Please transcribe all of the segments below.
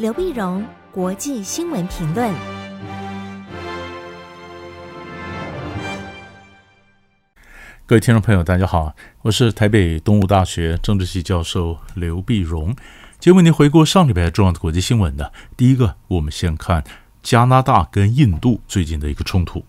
刘碧荣，国际新闻评论。各位听众朋友，大家好，我是台北东吴大学政治系教授刘碧荣。今天为您回顾上礼拜重要的国际新闻的第一个，我们先看加拿大跟印度最近的一个冲突。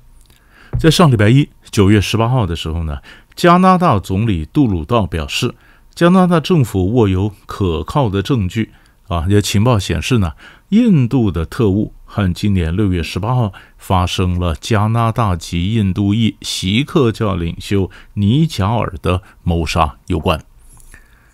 在上礼拜一，九月十八号的时候呢，加拿大总理杜鲁道表示，加拿大政府握有可靠的证据啊，有情报显示呢，印度的特务和今年六月十八号发生了加拿大籍印度裔锡克教领袖尼贾尔的谋杀有关。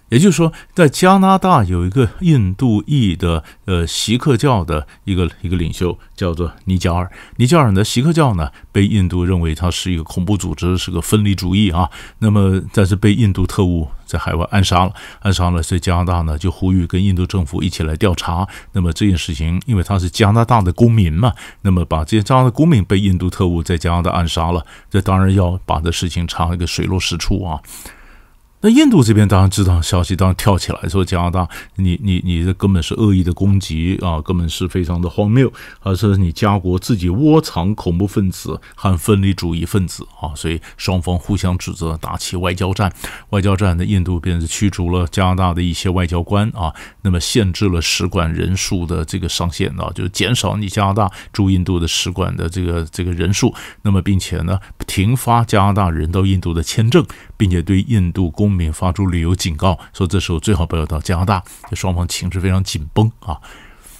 也就是说，在加拿大有一个印度裔的呃锡克教的一个一个领袖，叫做尼贾尔。尼贾尔的锡克教呢，被印度认为他是一个恐怖组织，是个分离主义啊。那么，但是被印度特务在海外暗杀了，暗杀了，所以加拿大呢就呼吁跟印度政府一起来调查。那么这件事情，因为他是加拿大的公民嘛，那么把这些加拿大公民被印度特务在加拿大暗杀了，这当然要把这事情查一个水落石出啊。那印度这边当然知道消息，当然跳起来说加拿大，你你你这根本是恶意的攻击啊，根本是非常的荒谬，而是你家国自己窝藏恐怖分子和分离主义分子啊，所以双方互相指责，打起外交战。外交战的印度便是驱逐了加拿大的一些外交官啊，那么限制了使馆人数的这个上限啊，就是减少你加拿大驻印度的使馆的这个这个人数，那么并且呢，停发加拿大人到印度的签证，并且对印度公民发出旅游警告，说这时候最好不要到加拿大。这双方情势非常紧绷啊。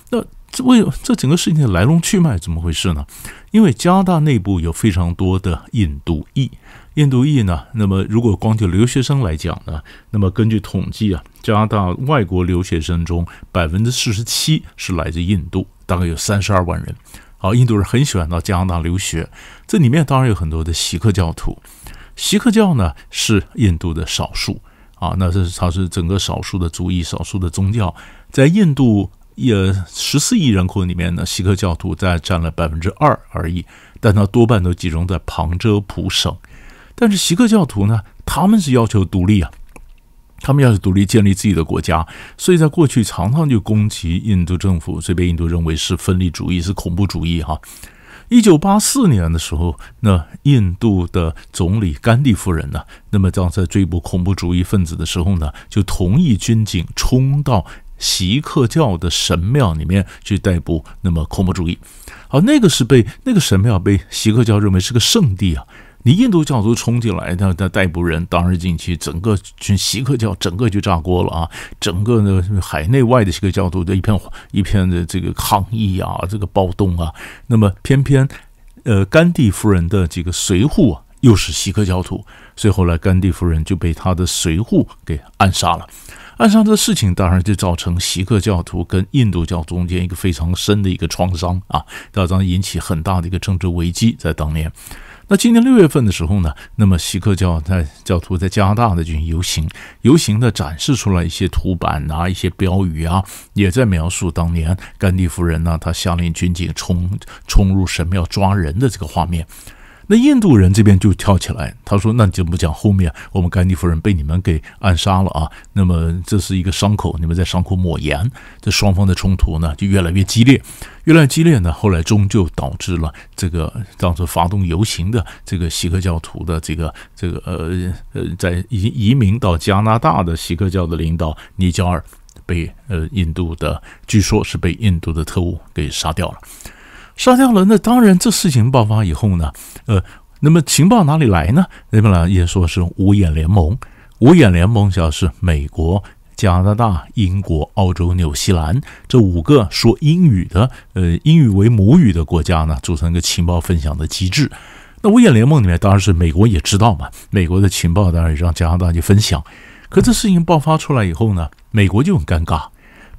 那这为这整个事情的来龙去脉怎么回事呢？因为加拿大内部有非常多的印度裔，印度裔呢，那么如果光就留学生来讲呢，那么根据统计啊，加拿大外国留学生中百分之四十七是来自印度，大概有三十二万人。好，印度人很喜欢到加拿大留学，这里面当然有很多的锡克教徒。锡克教呢是印度的少数啊，那是它是整个少数的族裔、少数的宗教，在印度也十四亿人口里面呢，锡克教徒在占了百分之二而已，但它多半都集中在旁遮普省。但是锡克教徒呢，他们是要求独立啊，他们要求独立，建立自己的国家，所以在过去常常就攻击印度政府，所以被印度认为是分离主义、是恐怖主义哈。一九八四年的时候，那印度的总理甘地夫人呢，那么当在追捕恐怖主义分子的时候呢，就同意军警冲到锡克教的神庙里面去逮捕那么恐怖主义。好，那个是被那个神庙被锡克教认为是个圣地啊。你印度教徒冲进来，那那逮捕人，当日进去，整个群锡克教整个就炸锅了啊！整个的海内外的锡克教徒的一片一片的这个抗议啊，这个暴动啊。那么偏偏，呃，甘地夫人的几个随护啊，又是锡克教徒，所以后来甘地夫人就被他的随护给暗杀了。暗杀的事情当然就造成锡克教徒跟印度教中间一个非常深的一个创伤啊，当然引起很大的一个政治危机在当年。那今年六月份的时候呢，那么锡克教在教徒在加拿大的进行游行，游行的展示出来一些图版啊，一些标语啊，也在描述当年甘地夫人呢，她下令军警冲冲入神庙抓人的这个画面。那印度人这边就跳起来，他说：“那你怎么讲后面我们甘地夫人被你们给暗杀了啊？那么这是一个伤口，你们在伤口抹盐。这双方的冲突呢就越来越激烈，越来越激烈呢，后来终究导致了这个当时发动游行的这个锡克教徒的这个这个呃呃，在移移民到加拿大的锡克教的领导尼加尔被呃印度的，据说是被印度的特务给杀掉了。”杀掉了，那当然，这事情爆发以后呢，呃，那么情报哪里来呢？那边呢也说是五眼联盟，五眼联盟主要是美国、加拿大、英国、澳洲、纽西兰这五个说英语的，呃，英语为母语的国家呢，组成一个情报分享的机制。那五眼联盟里面当然是美国也知道嘛，美国的情报当然也让加拿大去分享。可这事情爆发出来以后呢，美国就很尴尬。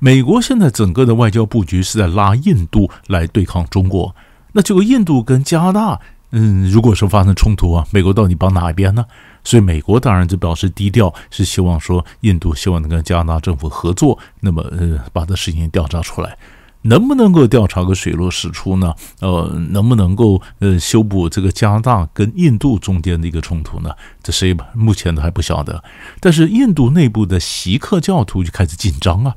美国现在整个的外交布局是在拉印度来对抗中国，那这个印度跟加拿大，嗯，如果说发生冲突啊，美国到底帮哪一边呢？所以美国当然就表示低调，是希望说印度希望能跟加拿大政府合作，那么呃把这事情调查出来，能不能够调查个水落石出呢？呃，能不能够呃修补这个加拿大跟印度中间的一个冲突呢？这谁目前都还不晓得。但是印度内部的锡克教徒就开始紧张啊。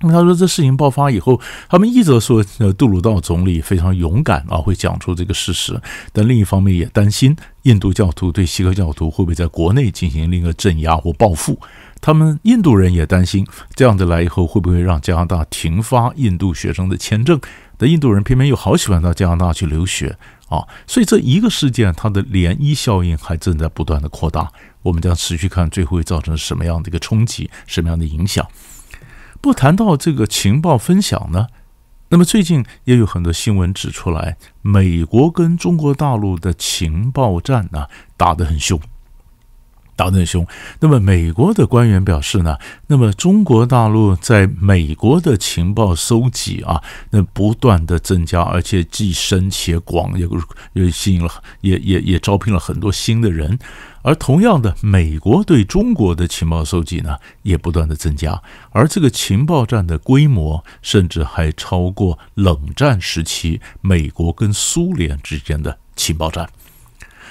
那他说，这事情爆发以后，他们一则说，呃，杜鲁道总理非常勇敢啊，会讲出这个事实；但另一方面也担心印度教徒对锡克教徒会不会在国内进行另一个镇压或报复。他们印度人也担心，这样子来以后会不会让加拿大停发印度学生的签证？但印度人偏偏又好喜欢到加拿大去留学啊，所以这一个事件它的涟漪效应还正在不断的扩大。我们将持续看最后会造成什么样的一个冲击，什么样的影响。不谈到这个情报分享呢，那么最近也有很多新闻指出来，美国跟中国大陆的情报战呢打得很凶。打得很凶。那么，美国的官员表示呢，那么中国大陆在美国的情报搜集啊，那不断的增加，而且既深且广，也也吸引了，也也也招聘了很多新的人。而同样的，美国对中国的情报搜集呢，也不断的增加，而这个情报战的规模，甚至还超过冷战时期美国跟苏联之间的情报战。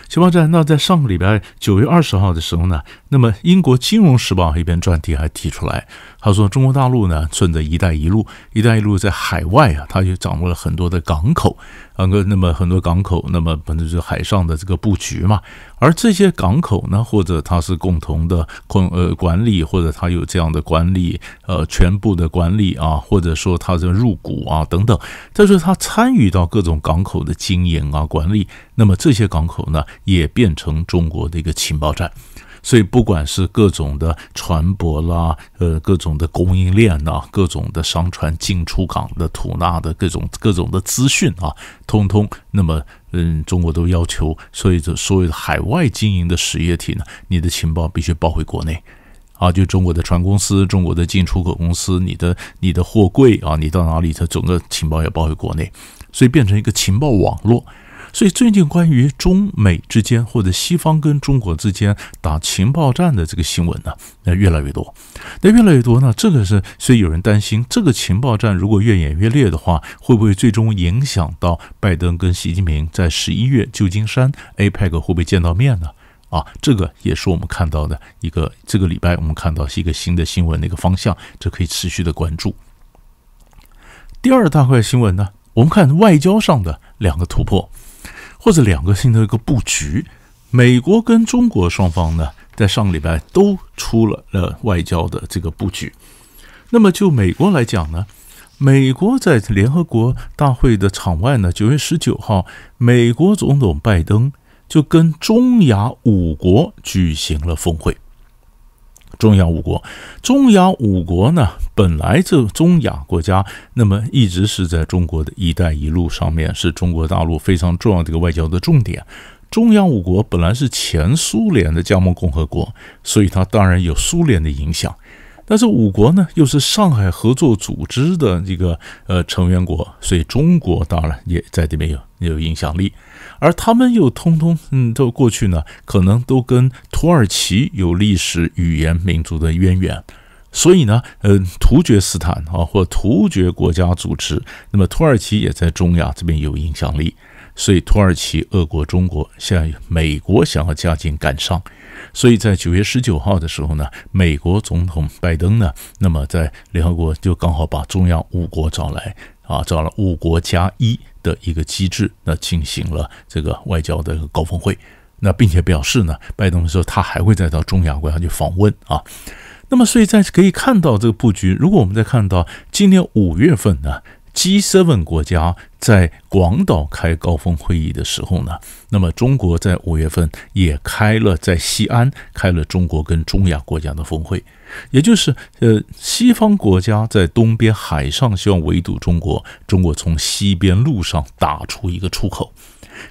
情报站，那在上个礼拜九月二十号的时候呢，那么英国《金融时报》一篇专题还提出来，他说中国大陆呢，顺着“一带一路”，“一带一路”在海外啊，它就掌握了很多的港口。啊，个那么很多港口，那么本来就是海上的这个布局嘛。而这些港口呢，或者它是共同的共呃管理，或者它有这样的管理，呃，全部的管理啊，或者说它的入股啊等等，但是它参与到各种港口的经营啊管理，那么这些港口呢，也变成中国的一个情报站。所以，不管是各种的船舶啦，呃，各种的供应链呐，各种的商船进出港的吐纳的各种各种的资讯啊，通通，那么，嗯，中国都要求，所以这所有的海外经营的实业体呢，你的情报必须报回国内，啊，就中国的船公司、中国的进出口公司，你的你的货柜啊，你到哪里，它整个情报也报回国内，所以变成一个情报网络。所以最近关于中美之间或者西方跟中国之间打情报战的这个新闻呢，那越来越多。那越来越多呢，这个是所以有人担心，这个情报战如果越演越烈的话，会不会最终影响到拜登跟习近平在十一月旧金山 APEC 会不会见到面呢？啊，这个也是我们看到的一个这个礼拜我们看到是一个新的新闻的一个方向，这可以持续的关注。第二大块新闻呢，我们看外交上的两个突破。或者两个新的一个布局，美国跟中国双方呢，在上个礼拜都出了呃外交的这个布局。那么就美国来讲呢，美国在联合国大会的场外呢，九月十九号，美国总统拜登就跟中亚五国举行了峰会。中亚五国，中亚五国呢，本来这中亚国家，那么一直是在中国的一带一路上面，是中国大陆非常重要的一个外交的重点。中亚五国本来是前苏联的加盟共和国，所以它当然有苏联的影响。但是五国呢，又是上海合作组织的这个呃成员国，所以中国当然也在这边有有影响力。而他们又通通嗯，都过去呢，可能都跟土耳其有历史、语言、民族的渊源，所以呢，呃，突厥斯坦啊，或突厥国家组织，那么土耳其也在中亚这边有影响力，所以土耳其、俄国、中国，现在美国想要加紧赶上，所以在九月十九号的时候呢，美国总统拜登呢，那么在联合国就刚好把中亚五国找来啊，找了五国加一。的一个机制，那进行了这个外交的高峰会，那并且表示呢，拜登说他还会再到中亚国家去访问啊。那么，所以在可以看到这个布局，如果我们再看到今年五月份呢，G7 国家在广岛开高峰会议的时候呢，那么中国在五月份也开了在西安开了中国跟中亚国家的峰会。也就是，呃，西方国家在东边海上希望围堵中国，中国从西边陆上打出一个出口。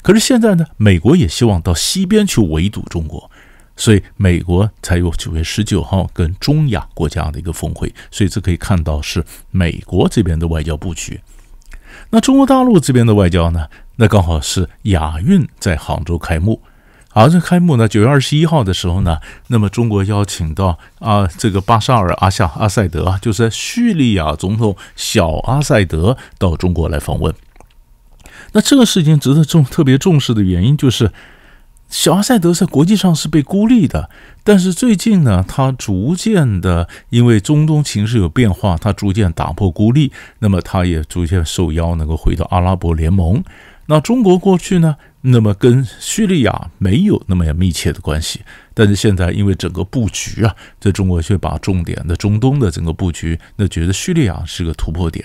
可是现在呢，美国也希望到西边去围堵中国，所以美国才有九月十九号跟中亚国家的一个峰会。所以这可以看到是美国这边的外交布局。那中国大陆这边的外交呢，那刚好是亚运在杭州开幕。好，这开幕呢，九月二十一号的时候呢，那么中国邀请到啊，这个巴沙尔阿夏阿塞德，就是叙利亚总统小阿塞德到中国来访问。那这个事情值得重特别重视的原因，就是小阿塞德在国际上是被孤立的，但是最近呢，他逐渐的因为中东情势有变化，他逐渐打破孤立，那么他也逐渐受邀能够回到阿拉伯联盟。那中国过去呢，那么跟叙利亚没有那么密切的关系，但是现在因为整个布局啊，在中国却把重点的中东的整个布局，那觉得叙利亚是个突破点，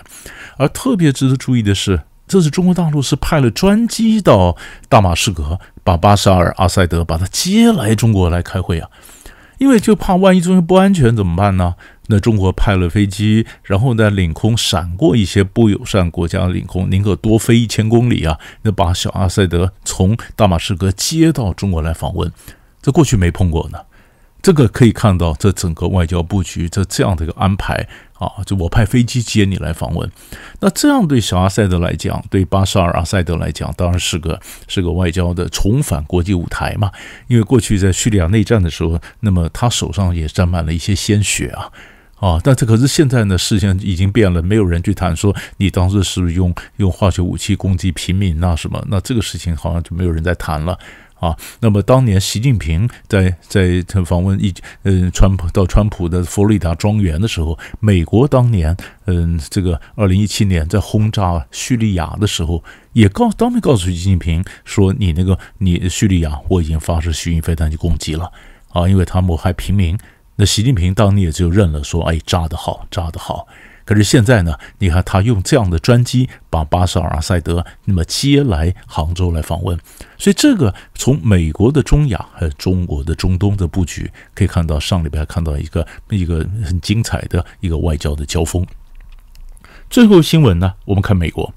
而特别值得注意的是。这是中国大陆是派了专机到大马士革，把巴沙尔·阿塞德把他接来中国来开会啊，因为就怕万一中间不安全怎么办呢？那中国派了飞机，然后在领空闪过一些不友善国家领空，宁可多飞一千公里啊，那把小阿塞德从大马士革接到中国来访问，这过去没碰过呢。这个可以看到，这整个外交布局，这这样的一个安排啊，就我派飞机接你来访问，那这样对小阿塞德来讲，对巴沙尔阿塞德来讲，当然是个是个外交的重返国际舞台嘛。因为过去在叙利亚内战的时候，那么他手上也沾满了一些鲜血啊啊！但这可是现在呢，事情已经变了，没有人去谈说你当时是用用化学武器攻击平民那什么，那这个事情好像就没有人在谈了。啊，那么当年习近平在在访问一嗯川普到川普的佛罗里达庄园的时候，美国当年嗯这个二零一七年在轰炸叙利亚的时候，也告当面告诉习近平说，你那个你叙利亚我已经发射巡弋飞弹去攻击了啊，因为他谋害平民。那习近平当年也就认了说，哎，炸得好，炸得好。可是现在呢，你看他用这样的专机把巴沙尔·阿塞德那么接来杭州来访问，所以这个从美国的中亚还有中国的中东的布局可以看到，上礼拜看到一个一个很精彩的一个外交的交锋。最后新闻呢，我们看美国，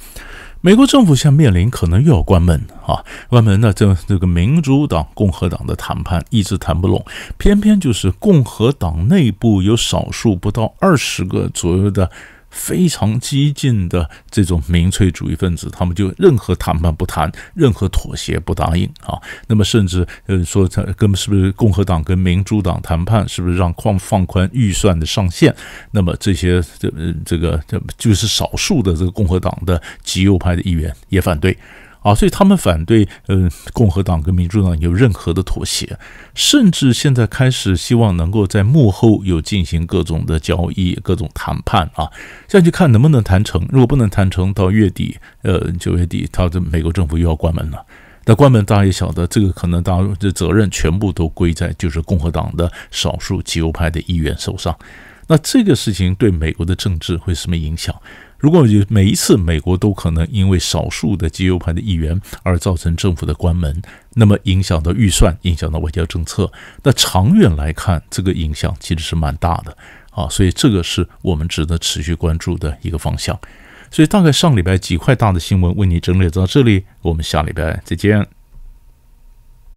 美国政府现在面临可能又要关门啊，关门呢，这这个民主党、共和党的谈判一直谈不拢，偏偏就是共和党内部有少数不到二十个左右的。非常激进的这种民粹主义分子，他们就任何谈判不谈，任何妥协不答应啊。那么甚至呃说，他跟是不是共和党跟民主党谈判，是不是让放放宽预算的上限？那么这些这这个这就是少数的这个共和党的极右派的议员也反对。啊，所以他们反对，嗯，共和党跟民主党有任何的妥协，甚至现在开始希望能够在幕后有进行各种的交易、各种谈判啊，这样去看能不能谈成。如果不能谈成，到月底，呃，九月底，他的美国政府又要关门了。那关门，大家也晓得，这个可能大家的责任全部都归在就是共和党的少数极右派的议员手上。那这个事情对美国的政治会什么影响？如果有每一次美国都可能因为少数的极右派的议员而造成政府的关门，那么影响到预算，影响到外交政策，那长远来看，这个影响其实是蛮大的啊。所以这个是我们值得持续关注的一个方向。所以大概上礼拜几块大的新闻为你整理到这里，我们下礼拜再见。